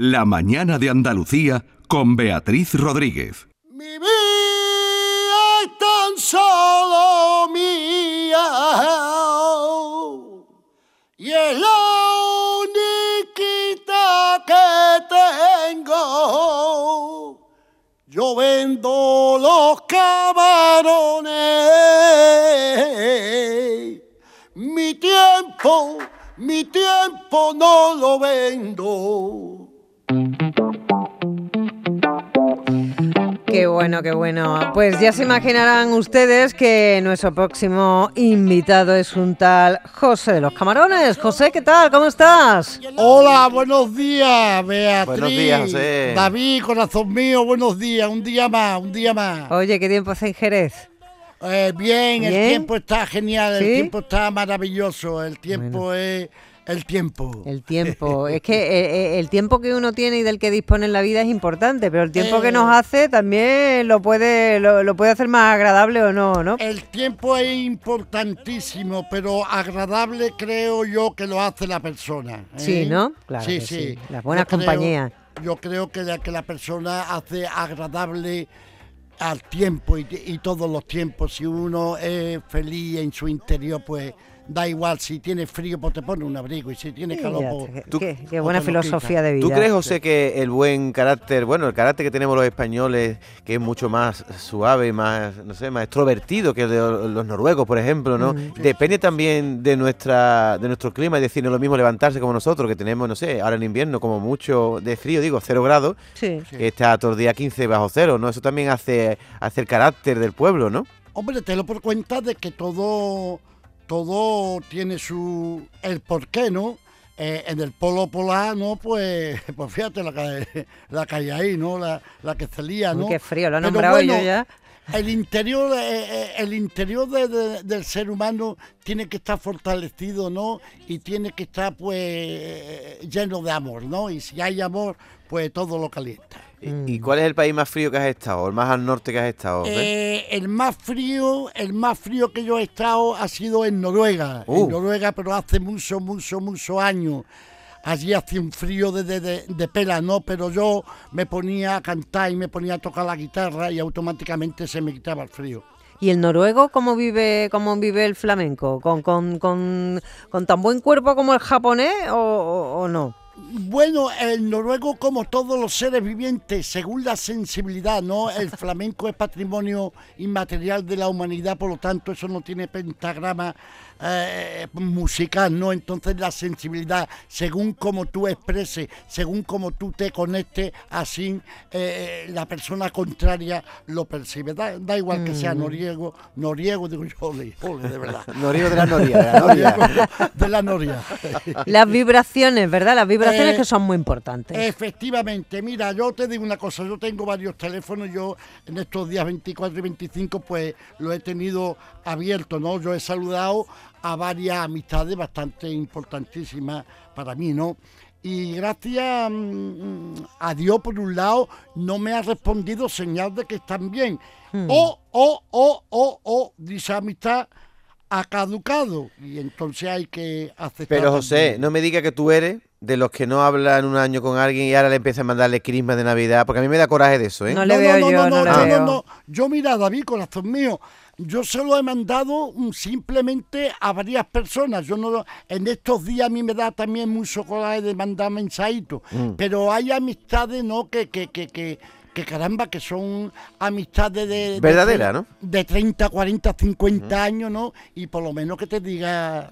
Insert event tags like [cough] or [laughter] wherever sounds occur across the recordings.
La mañana de Andalucía con Beatriz Rodríguez. Mi vida es tan solo mía y es la única que tengo. Yo vendo los camarones, mi tiempo, mi tiempo no lo vendo. Qué bueno, qué bueno. Pues ya se imaginarán ustedes que nuestro próximo invitado es un tal José de los Camarones. José, ¿qué tal? ¿Cómo estás? Hola, buenos días, Beatriz. Buenos días, José. David, corazón mío, buenos días. Un día más, un día más. Oye, ¿qué tiempo hace en Jerez? Eh, bien, el tiempo está genial, el tiempo está maravilloso, el tiempo es el tiempo. El tiempo. es que eh, eh, el tiempo que uno tiene y del que dispone en la vida es importante, pero el tiempo que nos Eh. hace también lo puede, lo, lo puede hacer más agradable o no, ¿no? El tiempo es importantísimo, pero agradable creo yo que lo hace la persona. ¿eh? Sí, ¿no? Claro sí, que sí. sí. Las buenas Yo creo- compañías. Yo creo que la, que la persona hace agradable al tiempo y, y todos los tiempos. Si uno es feliz en su interior, pues da igual. Si tiene frío, pues te pone un abrigo. Y si tiene calor, pues... qué- tú- qué, buena filosofía de vida. ¿Tú crees, José, que el buen carácter, bueno, el carácter que tenemos los españoles, que es mucho más suave, más, no sé, más extrovertido que el de los noruegos, por ejemplo, ¿no? Mm. Depende también de nuestra, de nuestro clima, es decir, no es lo mismo levantarse como nosotros, que tenemos, no sé, ahora en invierno como mucho de frío, digo, cero grados, Sí. que está todo el día 15 bajo cero, ¿no? Eso también hace, hace el carácter del pueblo, ¿no? Hombre, te lo por cuenta de que todo, todo tiene su el porqué, ¿no? Eh, en el polo polar, ¿no? Pues, [laughs] pues fíjate la que, la que hay ahí, ¿no? La, la que se lía, Uy, ¿no? qué frío, lo he Pero nombrado bueno, yo ya. El interior, eh, eh, el interior de- de- del ser humano tiene que estar fortalecido, ¿no? Y tiene que estar, pues, lleno de amor, ¿no? Y si hay amor, pues todo lo calienta. ¿Y- Mm. ¿Y cuál es el país más frío que has estado? ¿O el más al norte que has estado? Eh, el más frío, el más frío que yo he estado ha sido en Noruega. Uh. En Noruega, pero hace mucho, mucho, muchos años. Allí hacía un frío de, de, de- de pela, ¿no? Pero yo me ponía a cantar y me ponía a tocar la guitarra y automáticamente se me quitaba el frío. ¿Y el noruego cómo vive, cómo vive el flamenco? ¿Con, con, con, con tan buen cuerpo como el japonés o, o- o no? Bueno, el noruego, como todos los seres vivientes, según la sensibilidad, ¿no? El [laughs] flamenco es patrimonio inmaterial de la humanidad, por lo tanto, eso no tiene pentagrama eh, musical, ¿no? Entonces, la sensibilidad, según como tú expreses, según como tú te conectes, así eh, la persona contraria lo percibe. Da, da igual que sea noriego, noriego, digo yo, ole, ole, de verdad. [laughs] Noriego de la Noria, de la Noria. [laughs] Noriego de la noria. [laughs] Las vibraciones, ¿verdad? Las vibraciones Eh, que son muy importantes. Efectivamente, mira, yo te digo una cosa, yo tengo varios teléfonos, yo en estos días 24 y 25 pues lo he tenido abierto, ¿no? Yo he saludado a varias amistades bastante importantísimas para mí, ¿no? Y gracias mm, a Dios, por un lado, no me ha respondido señal de que están bien. O, o, o, o, o, dicha amistad ha caducado. Y entonces hay que aceptar. Pero José, también. no me diga que tú eres de los que no hablan un año con alguien y ahora le empiezas a mandarle crismas de Navidad, porque a mí me da coraje de eso, ¿eh? No le veo yo, no no, veo. no, no. Yo, mira, David, corazón mío, yo se lo he mandado simplemente a varias personas. Yo no lo- en estos días a mí me da también mucho coraje de mandar mensajitos. Mm. Pero hay amistades, ¿no? Que, que, que, que, que caramba, que son amistades de... de Verdadera, tre- ¿no? De 30, 40, 50 años, ¿no? Y por lo menos que te diga...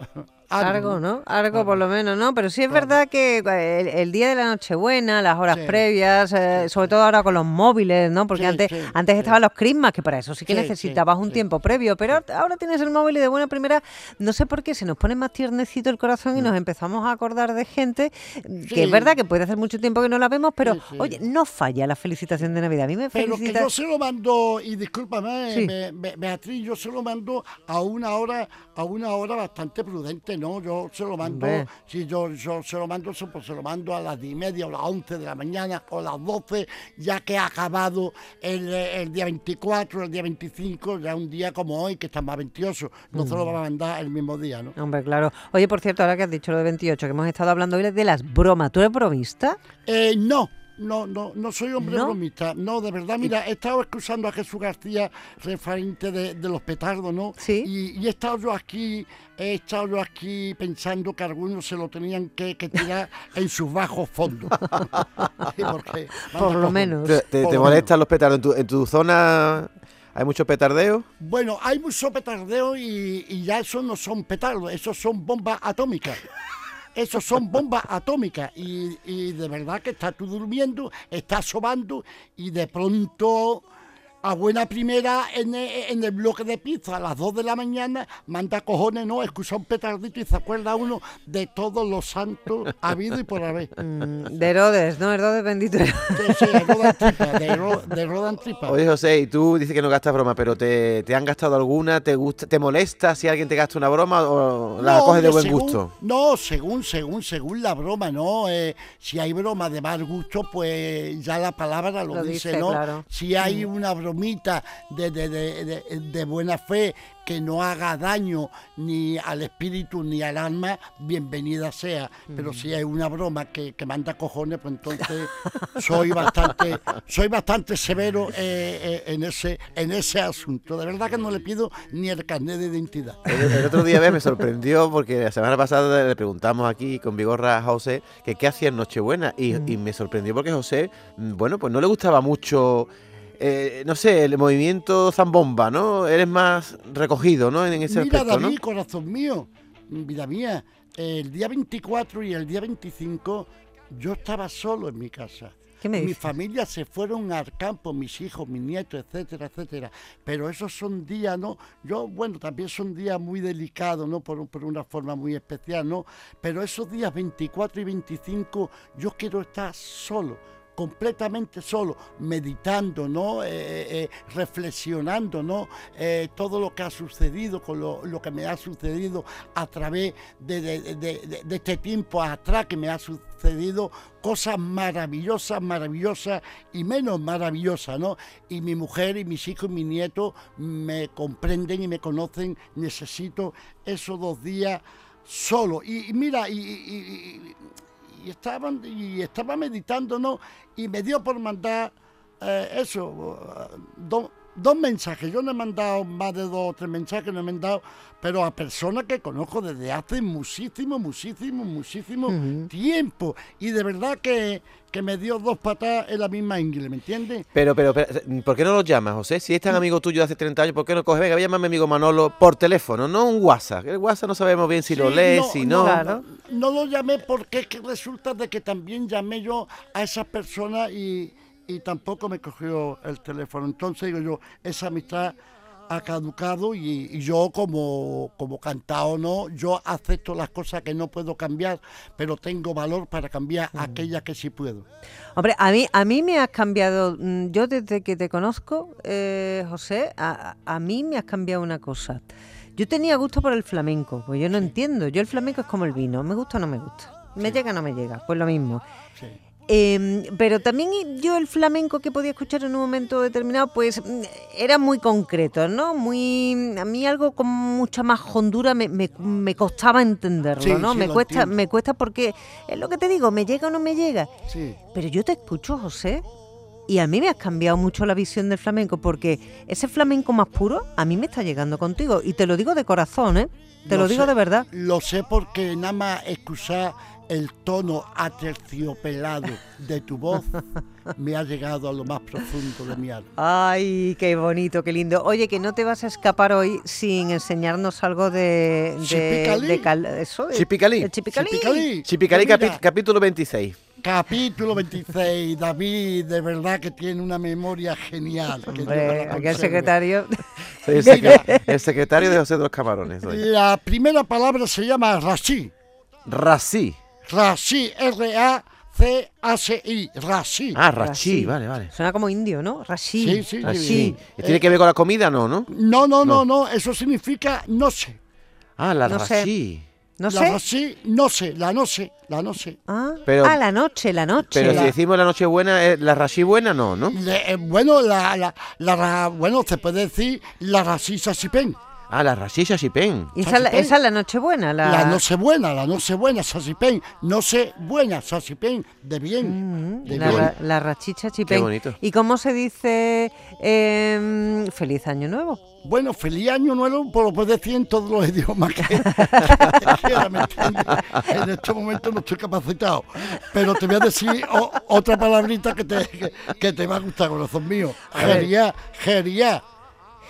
Algo, ¿no? Algo por lo menos, ¿no? Pero sí es verdad que eh, el, el día de la Nochebuena, las horas Sí. previas, eh, sobre todo ahora con los móviles, ¿no? Porque Sí, antes, antes estaban los crismas, que para eso sí que necesitabas un tiempo previo, pero ahora tienes el móvil y de buena primera, no sé por qué, se nos pone más tiernecito el corazón y nos empezamos a acordar de gente que Mm. Sí. es verdad que puede hacer mucho tiempo que no la vemos, pero oye, no falla la felicitación de Navidad. A mí me Pero que felicita... yo se lo mando, y discúlpame. Be- Be- Beatriz, yo se lo mando a una hora, a una hora bastante prudente, tarde, ¿no? Yo se lo mando, si yo, yo se lo mando, se- pues se lo mando a las 10 y media o las 11 de la mañana o las 12, ya que ha acabado el, el día 24, el día 25, ya un día como hoy, que está más 28, no se lo Mm. va a mandar el mismo día, ¿no? Hombre, claro. Oye, por cierto, ahora que has dicho lo de 28, que hemos estado hablando hoy de las bromas. ¿Tú eres bromista? Eh, no. No, no, no soy hombre ¿No? bromista. No, de verdad, mira, he estado escuchando a Jesús García referente de, de los petardos, ¿no? Sí. Y, y he estado yo aquí, he estado yo aquí pensando que algunos se lo tenían que, que tirar [laughs] en sus bajos fondos. [laughs] Sí, porque, Por lo menos. ¿Te, te- Por te lo molestan los petardos? ¿En tu, en tu zona hay mucho petardeo? Bueno, hay mucho petardeo y, y ya eso no son petardos, esos son bombas atómicas. [laughs] Esos son bombas atómicas y, y de verdad que estás tú durmiendo, estás sobando y de pronto a buena primera en el, en el bloque de pizza a las 2 de la mañana manda cojones, no, escucha un petardito y se acuerda uno de todos los santos habido y por haber. [laughs] Mm, de Herodes, ¿no? Herodes bendito. De, sí, de rodan tripa, de, ro- de rodan tripa. Oye, José, y tú dices que no gastas broma, pero ¿te, te han gastado alguna? ¿Te gusta, te molesta si alguien te gasta una broma o la No, coges de buen según- gusto? No, según, según, según la broma, ¿no? Eh, si hay broma de mal gusto, pues ya la palabra lo, Lo dice, dice, ¿no? claro. Si hay una bromita de, de, de, de- de buena fe que no haga daño ni al espíritu ni al alma, bienvenida sea. Pero si hay una broma que, que manda cojones, pues entonces soy bastante, soy bastante severo eh, eh, en ese, en ese asunto. De verdad que no le pido ni el carnet de identidad. El, el otro día me sorprendió porque la semana pasada le preguntamos aquí con Vigorra a José que qué hacía en Nochebuena y, Mm. y me sorprendió porque José, mm, bueno, pues no le gustaba mucho, eh, no sé, el movimiento zambomba, ¿no? Eres más recogido, ¿no? En ese Mira, aspecto, ¿no? David, corazón mío, vida mía, el día 24 y el día 25 yo estaba solo en mi casa. ¿Qué me mi familia se fueron al campo, mis hijos, mis nietos, etcétera, etcétera. Pero esos son días, ¿no? Yo, bueno, también son días muy delicados, ¿no? Por, por una forma muy especial, ¿no? Pero esos días 24 y 25 yo quiero estar solo completamente solo, meditando, ¿no? Eh, eh, reflexionando, ¿no? Eh, todo lo que ha sucedido, con lo, que me ha sucedido a través de, este tiempo atrás que me ha sucedido cosas maravillosas, maravillosas y menos maravillosas, ¿no? Y mi mujer y mis hijos y mis nietos me comprenden y me conocen, necesito esos dos días solo. Y, mira, y- y- estaban y estaba meditando, ¿no? Y me dio por mandar eh, eso, uh, do- dos mensajes. Yo no he mandado más de dos o tres mensajes, no he mandado, pero a personas que conozco desde hace muchísimo, muchísimo, muchísimo tiempo. Y de verdad que, que me dio dos patadas en la misma ingle, ¿me entiendes? Pero, pero, pero, ¿por qué no los llamas, José? Si es tan amigo tuyo de hace 30 años, ¿por qué no coges? Venga, llámame a mi amigo Manolo por teléfono, no un WhatsApp. El WhatsApp no sabemos bien si lo lees, si no. Claro. No lo llamé porque es que resulta de que también llamé yo a esas personas y, y tampoco me cogió el teléfono. Entonces digo yo, esa amistad ha caducado y, y yo como, como cantado no, yo acepto las cosas que no puedo cambiar, pero tengo valor para cambiar aquellas que sí puedo. Hombre, a mí, a mí me has cambiado, mm, yo desde que te conozco, eh, José, a, a mí me has cambiado una cosa. Yo tenía gusto por el flamenco, pues yo no entiendo. Yo el flamenco es como el vino, me gusta o no me gusta. Me llega o no me llega, pues lo mismo. Sí. Eh, pero también yo el flamenco que podía escuchar en un momento determinado, pues mm, era muy concreto, ¿no? Muy a mí algo con mucha más hondura me, me- me costaba entenderlo, Sí, ¿no? sí, me cuesta, entiendo. me cuesta porque es lo que te digo, me llega o no me llega. Sí. Pero yo te escucho, José, y a mí me has cambiado mucho la visión del flamenco, porque ese flamenco más puro a mí me está llegando contigo. Y te lo digo de corazón, ¿eh? Te lo, digo sé, de verdad. Lo sé porque nada más escuchar el tono aterciopelado de tu voz me ha llegado a lo más profundo de mi alma. Ay, qué bonito, qué lindo. Oye, que no te vas a escapar hoy sin enseñarnos algo de... de, Chipicalí. de cal- eso, Chipicalí. chipicalí. Chipicalí. Chipicalí Pues capi- capítulo 26. Capítulo 26, David, de verdad que tiene una memoria genial. que Hombre, aquí el secretario... [laughs] Soy el, Mira. secre- el secretario de José de los Camarones. soy. La primera palabra se llama Rashi. Rací. Rashi, R-A-C-H-I, Rashi. Ah. Rachi, vale, vale. Suena como indio, ¿no? Rashi. Sí, sí, Rací. sí. ¿Y ¿Tiene que ver con la comida? No, ¿no? No, no, no, no, eso significa no sé. Ah, la No sé. No la sé. rací, no sé, la no sé, la no sé. Ah, Pero- ah, la noche, la noche. Pero si decimos la noche buena, ¿es la rashi buena no, ¿no? Le- eh, bueno, la, la, la ra- bueno, se puede decir la racisa sipen. Ah, la rashi shashipen. Y esa, es la- es la noche buena. La, La no sé buena, la no sé buena, sasipen. No sé buena, sasipen, de bien. de Mm, la, bien. ra- la rachicha chipén. Qué bonito. ¿Y cómo se dice em, feliz año nuevo? Bueno, feliz año nuevo, pues lo puedes decir en todos los idiomas que, [laughs] que quieras, ¿me entiendes? En este momento no estoy capacitado, pero te voy a decir o- otra palabrita que te, que, que te va a gustar, corazón mío. Geria,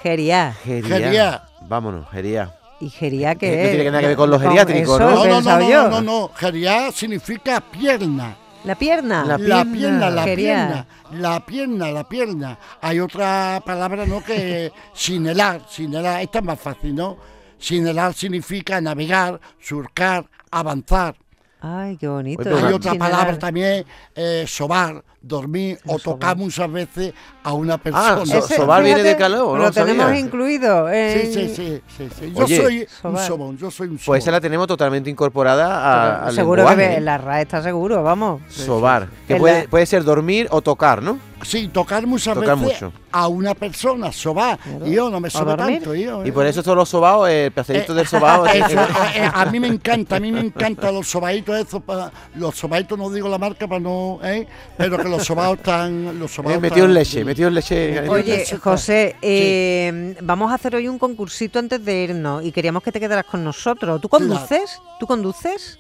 geria, Geriá. Geria. Vámonos, geria. ¿Y gería qué No es? tiene nada que ver con los geriátricos, ¿no? No, no, no, no, no, no, no, geria significa pierna. ¿La pierna? La La pierna, la pierna, la pierna, la pierna. Hay otra palabra, ¿no? Que [laughs] sinelar, sinelar, esta es más fácil, ¿no? Sinelar significa navegar, surcar, avanzar. Ay, qué bonito. Pero Hay otra palabra también, eh, sobar, dormir o tocar muchas veces a una persona. so- Ese, sobar viene de calor, ¿no? Lo tenemos Sabía. incluido. Sí, en- sí, sí, sí, sí. Yo Oye. soy un Sobar. sobón, yo soy un sobón. Pues esa la tenemos totalmente incorporada a- al Seguro lenguaje, que ¿eh? ve- la RAE está seguro, vamos. Sobar. Que En puede, la- puede ser dormir o tocar, ¿no? Sí, tocar muchas Tocar veces mucho. a una persona, sobar. Y yo no me sobo tanto. yo, Y eh. por eso todos los sobaos, el placerito Eh, del eso, a, eh, a mí me encanta, a mí me encantan los sobaditos esos, pa- los sobaditos no digo la marca para no, ¿eh? pero que los sobados están, los eh, sobados metido en están- leche, metido en leche. Oye, José, eh, vamos a hacer hoy un concursito antes de irnos y queríamos que te quedaras con nosotros. ¿Tú conduces? ¿Tú conduces?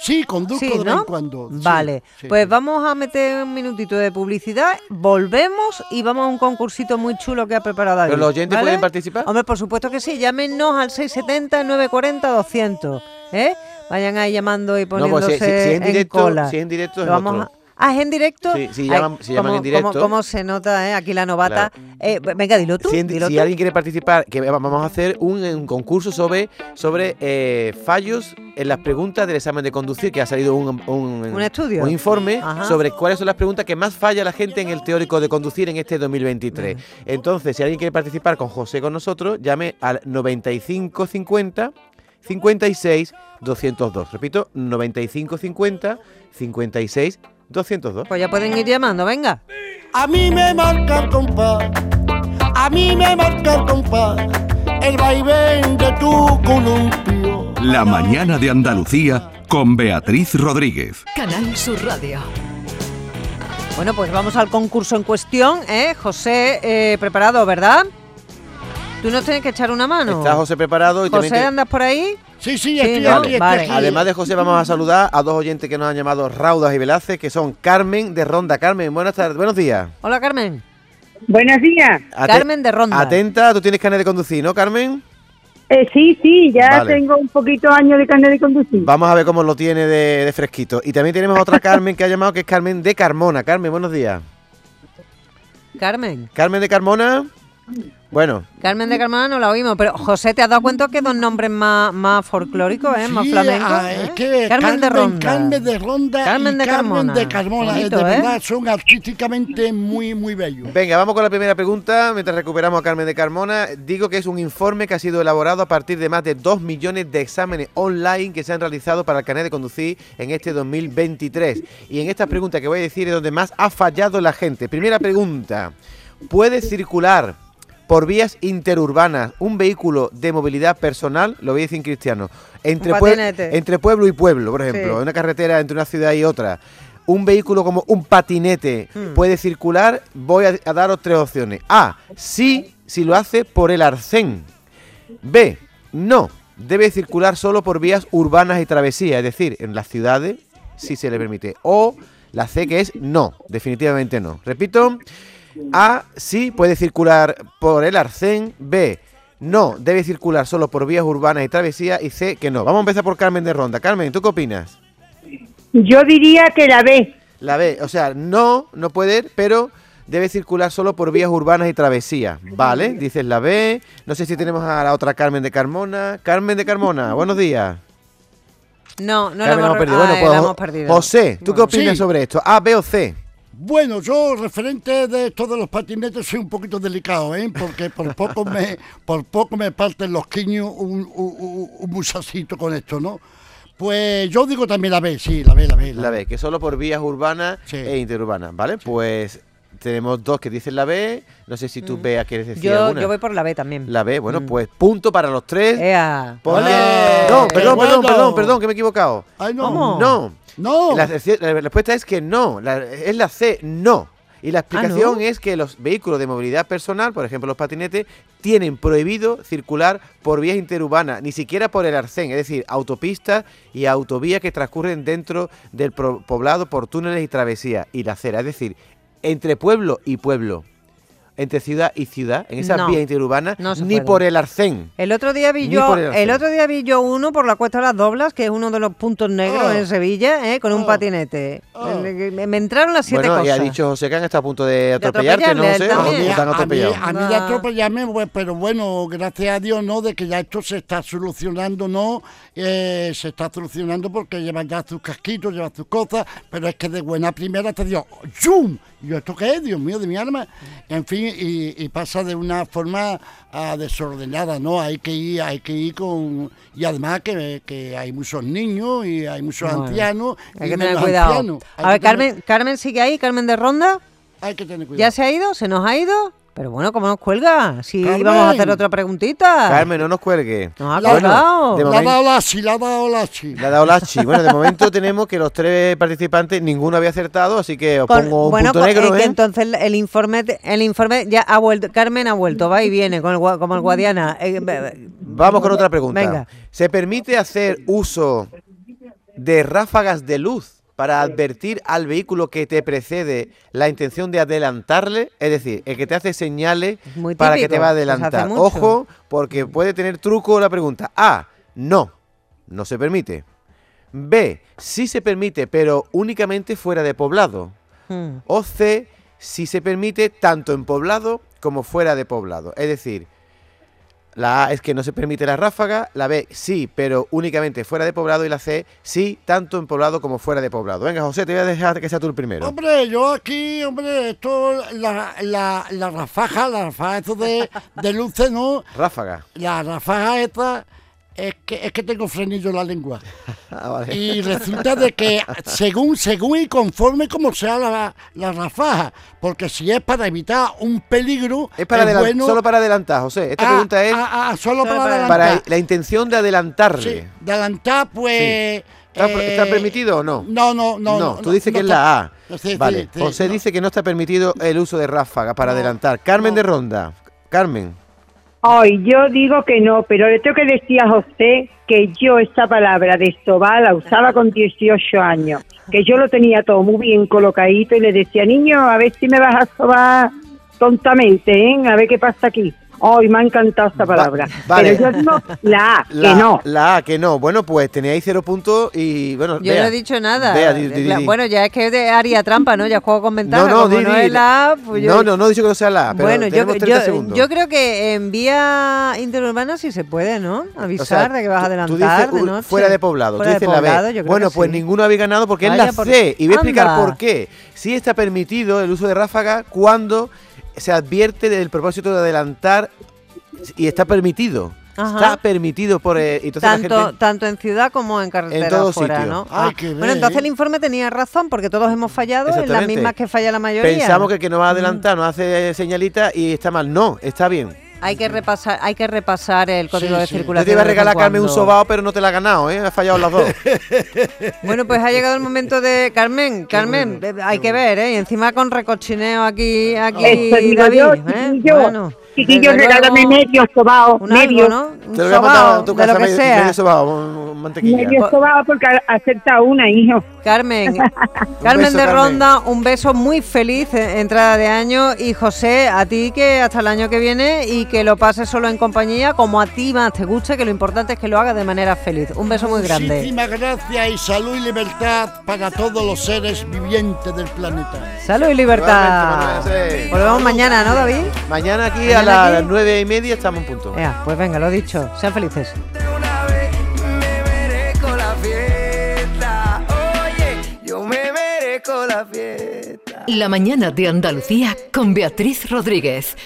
Sí, conduzco Sí, de vez ¿no? en cuando. Vale, sí. pues vamos a meter un minutito de publicidad, volvemos y vamos a un concursito muy chulo que ha preparado David. ¿Pero los oyentes ¿vale? pueden participar? Hombre, por supuesto que sí, llámenos al 670-940-200, ¿eh? Vayan ahí llamando y No, poniéndose pues si, si- si es en directo, cola. si es en directo es Lo vamos otro. a- Ah, ¿es en directo? Sí, sí, Ay, llaman- si llaman ¿cómo- en directo. ¿Cómo, cómo se nota, eh? Aquí la novata. Eh, venga, dilo tú. Si, en- dilo si tú. alguien quiere participar, que vamos a hacer un, un concurso sobre, sobre eh, fallos en las preguntas del examen de conducir, que ha salido un, un, Un estudio. un informe Ajá. sobre cuáles son las preguntas que más falla la gente en el teórico de conducir en este 2023. Entonces, si alguien quiere participar con José con nosotros, llame al 9550 56 202. Repito, 9550 56 202. Pues ya pueden ir llamando, venga. A mí me marca el compás, a mí me marca el compás, el vaivén de tu columpio. La mañana de Andalucía con Beatriz Rodríguez. Canal Sur Radio. Bueno, pues vamos al concurso en cuestión, ¿eh? José, eh, preparado, ¿verdad? Tú nos tienes que echar una mano. ¿Está José preparado? Y también José, te- ¿andas por ahí? Sí, sí, Sí, estoy ¿no? aquí, estoy Vale. aquí. Además de José, vamos a saludar a dos oyentes que nos han llamado Raudas y Velázquez, que son Carmen de Ronda. Carmen, buenas tardes, buenos días. Hola, Carmen. Buenos días. Ate- Carmen de Ronda. Atenta, tú tienes carnet de conducir, ¿no, Carmen? Eh, sí, sí, ya Vale. tengo un poquito años de carnet de conducir. Vamos a ver cómo lo tiene de, de fresquito. Y también tenemos otra [laughs] Carmen que ha llamado, que es Carmen de Carmona. Carmen, buenos días. Carmen. Carmen de Carmona. Bueno, Carmen de Carmona no la oímos, pero José, ¿te has dado cuenta que dos nombres más, más folclóricos, eh? más flamencos? ah, eh? es que Carmen, de Ronda. Carmen de Ronda Carmen y de Carmen Carmona. de Carmona, eh, Bonito, de ¿eh? verdad, son artísticamente muy, muy bellos. venga, vamos con la primera pregunta. Mientras recuperamos a Carmen de Carmona, digo que es un informe que ha sido elaborado a partir de más de 2 millones de exámenes online que se han realizado para el carnet de conducir en este 2023. Y en esta pregunta que voy a decir es donde más ha fallado la gente. Primera pregunta. ¿Puede circular por vías interurbanas un vehículo de movilidad personal? Lo voy a decir en cristiano. Entre, pue- pueblo y pueblo, por ejemplo. Sí. En una carretera entre una ciudad y otra. Un vehículo como un patinete Hmm. puede circular. Voy a, a daros tres opciones. A. Sí, si lo hace por el arcén. B. No. Debe circular solo por vías urbanas y travesías, es decir, en las ciudades sí se le permite. O la C que es no, definitivamente no. Repito, A sí puede circular por el arcén, B no, debe circular solo por vías urbanas y travesías y C que no. Vamos a empezar por Carmen de Ronda. Carmen, ¿tú qué opinas? Yo diría que la B. La B, o sea, no, no puede, pero debe circular solo por vías urbanas y travesías. Vale, dices la B. No sé si tenemos a la otra Carmen de Carmona. Carmen de Carmona, buenos días. No, no la Carmen, hemos, hemos perdido. Bueno, pues, hemos perdido. José, ¿tú qué opinas Sí. sobre esto? ¿A, B o C? Bueno, yo referente de esto de los patinetes soy un poquito delicado, ¿eh? Porque por poco me, por poco me parten los quiños un, un, un- un musacito con esto, ¿no? Pues yo digo también la B, sí, la B, la B. La B, que solo por vías urbanas Sí. e interurbanas, ¿vale? Pues tenemos dos que dicen la B. No sé si tú, Bea, quieres decir Mm. Yo, alguna. yo voy por la B también. La B, bueno, Mm. pues punto para los tres. Ea. No, ¡Qué perdón, perdón, perdón, perdón, que me he equivocado. Ay, no. ¿Cómo? No. No. La, la respuesta es que no. la- es la C, no. Y la explicación Ah, ¿no? es que los vehículos de movilidad personal, por ejemplo los patinetes, tienen prohibido circular por vías interurbanas, ni siquiera por el arcén, es decir, autopistas y autovías que transcurren dentro del poblado por túneles y travesías y la acera, es decir, entre pueblo y pueblo, entre ciudad y ciudad, en esas No, vías interurbanas, no ni puede. por el arcén. El otro día vi yo, el otro día vi yo uno por la Cuesta de las Doblas, que es uno de los puntos negros Ah. en Sevilla, ¿eh? con un Ah. patinete. Ah. Me, entraron las siete Bueno, y cosas. ha dicho José que han estado a punto de atropellarte, no sé, a mí, atropellado. a mí de Ah. atropellarme, pues, pero bueno, gracias a Dios, ¿no? De que ya esto se está solucionando, ¿no? Eh, se está solucionando porque llevan ya sus casquitos, llevan sus cosas, pero es que de buena primera te dio ¡zum! Y yo, ¿esto qué es? Dios mío, de mi alma. En fin, y, y pasa de una forma ah, desordenada, ¿no? Hay que ir, hay que ir con... Y además que, que hay muchos niños y hay muchos Bueno, ancianos. Hay que tener cuidado. ancianos. A ver, tener- Carmen, Carmen sigue ahí, Carmen de Ronda. Hay que tener cuidado. ¿Ya se ha ido? ¿Se nos ha ido? Pero bueno, ¿cómo nos cuelga? Si Carmen. íbamos a hacer otra preguntita. Carmen, no nos cuelgue. Nos ha La- colgado. de La ha dado la chi, la ha dado la ha dado Lachi. Bueno, de momento [laughs] tenemos que los tres participantes, ninguno había acertado, así que os Con- pongo un bueno, punto negro, es que ¿eh? entonces el informe, el informe ya ha vuelto, Carmen ha vuelto, va y viene, con el, gua- como el Guadiana. Eh, Vamos con otra pregunta. Venga. ¿Se permite hacer uso de ráfagas de luz para advertir al vehículo que te precede la intención de adelantarle? Es decir, el que te hace señales Muy para que te va a adelantar. Ojo, porque puede tener truco la pregunta. A. No, no se permite. B. Sí se permite, pero únicamente fuera de poblado. Hmm. O C, si se permite tanto en poblado como fuera de poblado. Es decir, la A es que no se permite la ráfaga, la B sí, pero únicamente fuera de poblado y la C sí, tanto en poblado como fuera de poblado. Venga, José, te voy a dejar que sea tú el primero. Hombre, yo aquí, hombre, esto, la, la, la rafaja, la rafaja esto de, de luces, ¿no? Ráfaga. La rafaja esta es que, es que tengo frenillo en la lengua. [laughs] Ah, vale. Y resulta de que según, según y conforme como sea la, la rafaja, porque si es para evitar un peligro, Es para bueno- solo para adelantar, José. Esta Ah, pregunta es ah, solo, Solo para, para adelantar. para la intención de adelantarle. Sí, de adelantar, pues... ¿Está, eh, está permitido o no? No, no, no. No, tú dices que es la A. Sí, sí, vale, sí, José no. dice que no está permitido el uso de ráfaga para No, adelantar. Carmen no. de Ronda. Carmen. Ay, yo digo que no, pero le tengo que decir a José que yo esa palabra de sobar la usaba con 18 años, que yo lo tenía todo muy bien colocadito y le decía, niño, a ver si me vas a sobar tontamente, ¿eh? A ver qué pasa aquí. Ay, me ha encantado esta Va- palabra. vale. Pero yo digo la A, La, que no. La A, que no. Bueno, pues teníais cero puntos y bueno. Yo Bea. no he dicho nada. Bea, di- di- di- di. Bueno, ya es que de- haría trampa, ¿no? Ya juego con ventaja. no, no, como di- no di. es la A, pues yo- No, no, no he dicho que no sea la A, pero bueno, yo, tenemos 30 yo, segundos. yo creo que en vía interurbana sí se puede, ¿no? O Avisar sea, de que vas a adelantar tú dices, de noche. fuera de poblado, Fuera tú de dices la poblado, B. yo creo Bueno, que pues sí. ninguno habéis ganado porque es Vaya, la por- C. Y voy a explicar Anda. por qué. Sí está permitido el uso de ráfaga cuando se advierte del propósito de adelantar y está permitido. Ajá. Está permitido por... eh, entonces la Tanto, gente... tanto en ciudad como en carretera todo fuera, sitio. ¿no? Ay, Ah, qué bueno, entonces el informe tenía razón porque todos hemos fallado en las mismas que falla la mayoría. Pensamos que el que nos va a adelantar nos hace señalita y está mal. No, está bien. Hay que repasar, hay que repasar el código Sí, de sí. Yo circulación. te iba a regalar Carmen un sobao, pero no te la ha ganado, ¿eh? Has fallado las dos. [laughs] Bueno, pues ha llegado el momento de Carmen, Carmen, hay que ver, ¿eh? Y encima con recochineo aquí, aquí David, yo, ¿eh? Bueno, Chiquillo, desde regálame medio sobao, un medio. algo, ¿no? Un Te lo voy a mandar sobao, a tu de casa lo que medio, sea. medio sobao, mantequilla. Medio sobao porque acertado una, hijo. Carmen, [laughs] Carmen beso, de Carmen. Ronda, un beso muy feliz, entrada de año. Y José, a ti que hasta el año que viene y que lo pases solo en compañía, como a ti más te guste, que lo importante es que lo hagas de manera feliz. Un beso muy grande. Muchísimas gracias y salud y libertad para todos los seres vivientes del planeta. Salud y libertad. Volvemos mañana, ¿no, David? Mañana aquí Mañana a aquí. las nueve y media estamos en punto. Ea, pues venga, lo dicho. Sean felices. una vez me merezco la fiesta. Oye, yo me merezco la fiesta. La mañana de Andalucía con Beatriz Rodríguez.